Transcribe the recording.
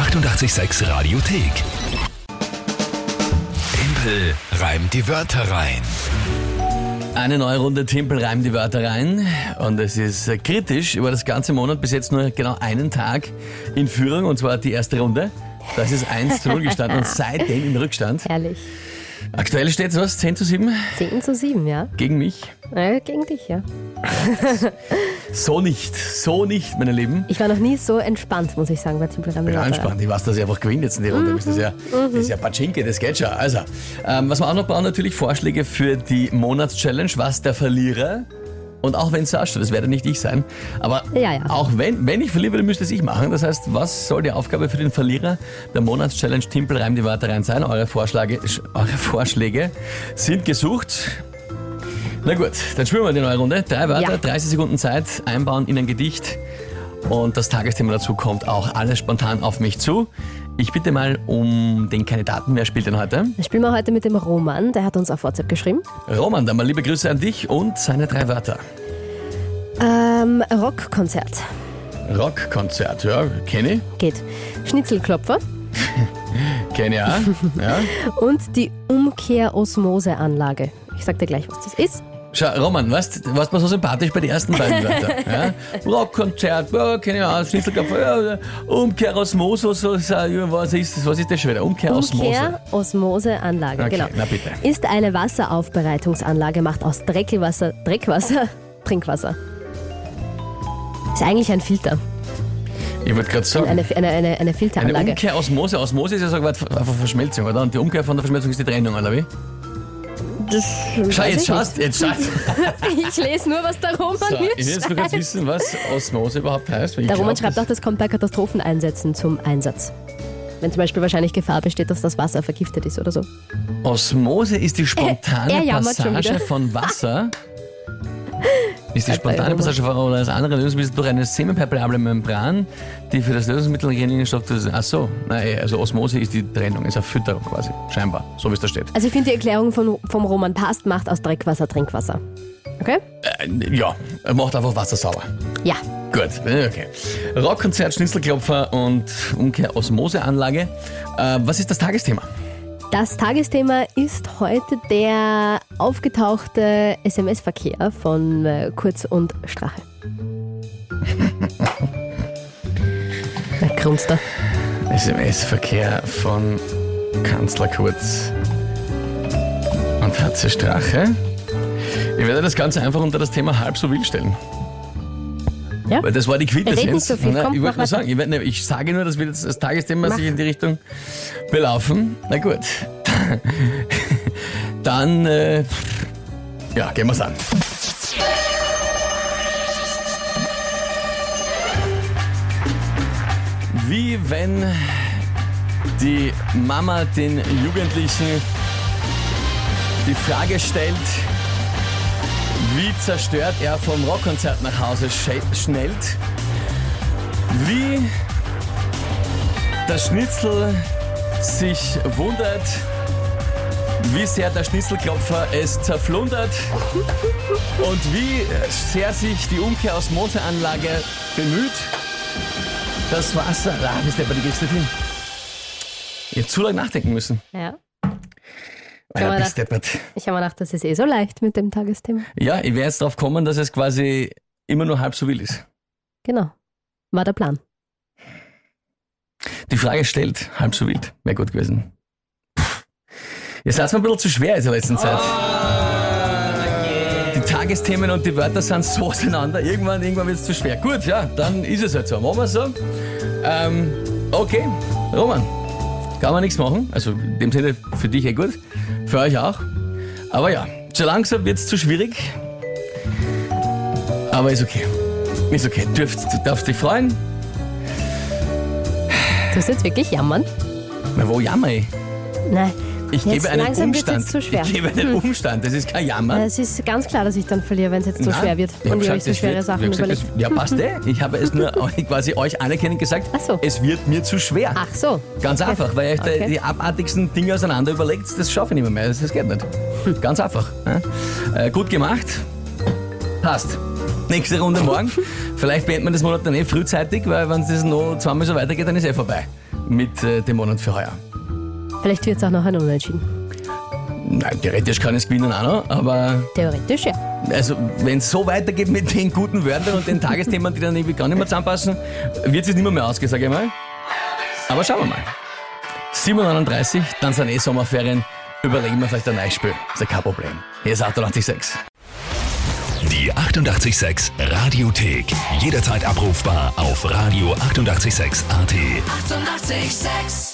886 Radiothek. Tempel reimt die Wörter rein. Eine neue Runde Timpel reimt die Wörter rein und es ist äh, kritisch über das ganze Monat bis jetzt nur genau einen Tag in Führung und zwar die erste Runde. Das ist 1 zu 0 gestanden und seitdem im Rückstand. Herrlich. Aktuell steht es was? 10 zu 7 10 zu 7, ja. gegen mich? Äh, gegen dich, ja. So nicht, so nicht, meine Lieben. Ich war noch nie so entspannt, muss ich sagen, bei. Ich bin anspannt. Ich weiß, dass ich einfach gewinne jetzt in die Runde. Das ist ja, das ist ja Pachinke, das geht schon. Also, ähm, was wir auch noch brauchen, natürlich Vorschläge für die Monatschallenge, was der Verlierer. Und auch wenn es ausschaut, das werde nicht ich sein. Aber Ja, ja. auch wenn, wenn ich verliere, dann müsste es ich machen. Das heißt, was soll die Aufgabe für den Verlierer der Monatschallenge Timpel reim die Wörter rein sein? Eure Vorschläge, eure Vorschläge sind gesucht. Na gut, dann spielen wir die neue Runde. Drei Wörter, Ja. 30 Sekunden Zeit, einbauen in ein Gedicht. Und das Tagesthema dazu kommt auch alles spontan auf mich zu. Ich bitte mal um den Kandidaten. Wer spielt denn heute? Dann spielen wir heute mit dem Roman, der hat uns auf WhatsApp geschrieben. Roman, dann mal liebe Grüße an dich und seine drei Wörter. Ähm, Rockkonzert. Rockkonzert, ja, kenne ich. Geht. Schnitzelklopfer Kenne ich auch. Ja. und die Umkehrosmoseanlage. Ich sag dir gleich, was das ist. Schau, Roman, was warst mir so sympathisch bei den ersten beiden Wörtern? Ja? Rockkonzert, ja, kenne ich auch, Schnitzelkopf, ja, Umkehrosmose, so, so, was ist das, was ist das schon wieder? Umkehrosmose. Umkehrosmoseanlage, Okay, genau. na bitte. Ist eine Wasseraufbereitungsanlage, macht aus Dreckwasser, Dreckwasser, Trinkwasser. Ist eigentlich ein Filter, Ich wollte gerade sagen, eine, eine, eine, eine eine Filteranlage. Umkehrosmose, Osmose ist ja so ein Wort einfach Verschmelzung, oder? Und die Umkehr von der Verschmelzung ist die Trennung, oder wie? Das Schau, jetzt ich schaust, jetzt schaust. Ich lese nur, was der Roman So, mir ich will jetzt nur kurz wissen, was Osmose überhaupt heißt. Der Roman glaub, schreibt auch, das kommt bei Katastropheneinsätzen zum Einsatz. Wenn zum Beispiel wahrscheinlich Gefahr besteht, dass das Wasser vergiftet ist oder so. Osmose ist die spontane schon Passage von Wasser. Ist die spontane. Passage von oder das andere Lösungsmittel durch eine semipermeable Membran, die für das Lösungsmittel Inhaltsstoff. Ach so, nein, also Osmose ist die Trennung, ist eine Fütterung quasi, scheinbar, so wie es da steht. Also ich finde die Erklärung von, vom Roman passt, macht aus Dreckwasser Trinkwasser. Okay? Äh, ja, er macht einfach Wasser sauber. Ja. Gut, äh, okay. Rockkonzert, Schnitzelklopfer und Umkehr Osmoseanlage. Äh, was ist das Tagesthema? Das Tagesthema ist heute der aufgetauchte SMS-Verkehr von äh, Kurz und Strache. Na, grunzt er. SMS-Verkehr von Kanzler Kurz und Hatze Strache. Ich werde das Ganze einfach unter das Thema halb so wild stellen. Ja? Weil das war die Quintessenz. So viel, Na, komm, ich wollte nur sagen, ich, ne, ich sage nur, dass wir jetzt das Tagesthema Mach. sich in die Richtung belaufen. Na gut. Dann, äh, ja, gehen wir's an. Wie wenn die Mama den Jugendlichen die Frage stellt, wie zerstört er vom Rockkonzert nach Hause schnellt, wie der Schnitzel sich wundert, wie sehr der Schnitzelklopfer es zerflundert und wie sehr sich die Umkehrosmoseanlage bemüht, das Wasser. Ah, wisst ihr, aber die geht's nicht hin. Ich hab zu lange nachdenken müssen. Ja. Einer man bist deppert. Ich habe mir gedacht, das ist eh so leicht mit dem Tagesthema. Ja, ich werde jetzt drauf kommen, dass es quasi immer nur halb so wild ist. Genau. War der Plan. Die Frage stellt, halb so wild. Wäre gut gewesen. Pff. Ihr seid mir ein bisschen zu schwer in der letzten Zeit. Die Tagesthemen und die Wörter sind so auseinander. Irgendwann, irgendwann wird es zu schwer. Gut, ja, dann ist es halt so. Machen wir so. Ähm, okay, Roman, kann man nichts machen. Also in dem Sinne für dich eh gut. Für euch auch. Aber ja, so langsam wird es zu schwierig. Aber ist okay. Ist okay. Dürft, du darfst dich freuen. Du musst jetzt wirklich jammern? Na, wo jammer ich? Nein. Ich Jetzt gebe einen Umstand. zu schwer. Ich gebe einen Umstand. Das ist kein Jammer. Es ist ganz klar, dass ich dann verliere, wenn es jetzt zu schwer wird ich und ihr euch so schwere wird- Sachen gesagt, überlegt. es- Ja, passt eh. Ich habe es nur quasi euch anerkennend gesagt. Ach so. Es wird mir zu schwer. Ach so. Ganz einfach, weil ihr euch Okay. die, die abartigsten Dinge auseinander überlegt, das schaffe ich nicht mehr. mehr. Das, das geht nicht. Ganz einfach. Ja? Äh, gut gemacht. Passt. Nächste Runde morgen. Vielleicht beendet man das Monat dann eh frühzeitig, weil wenn es noch zweimal so weitergeht, dann ist eh vorbei. mit äh, dem Monat für heuer. Vielleicht wird es auch noch ein Unentschieden. Nein, theoretisch kann es gewinnen auch noch, aber Theoretisch ja. also wenn es so weitergeht mit den guten Wörtern und den Tagesthemen, die dann irgendwie gar nicht mehr zusammenpassen, wird es nicht mehr, mehr ausgehen, sage ich mal. Aber schauen wir mal. 7.39 dann sind eh Sommerferien. Überlegen wir vielleicht ein neues Spiel. Ist ja kein Problem. Hier ist 886. Die 886 Radiothek. Jederzeit abrufbar auf radio886.at. 886! 886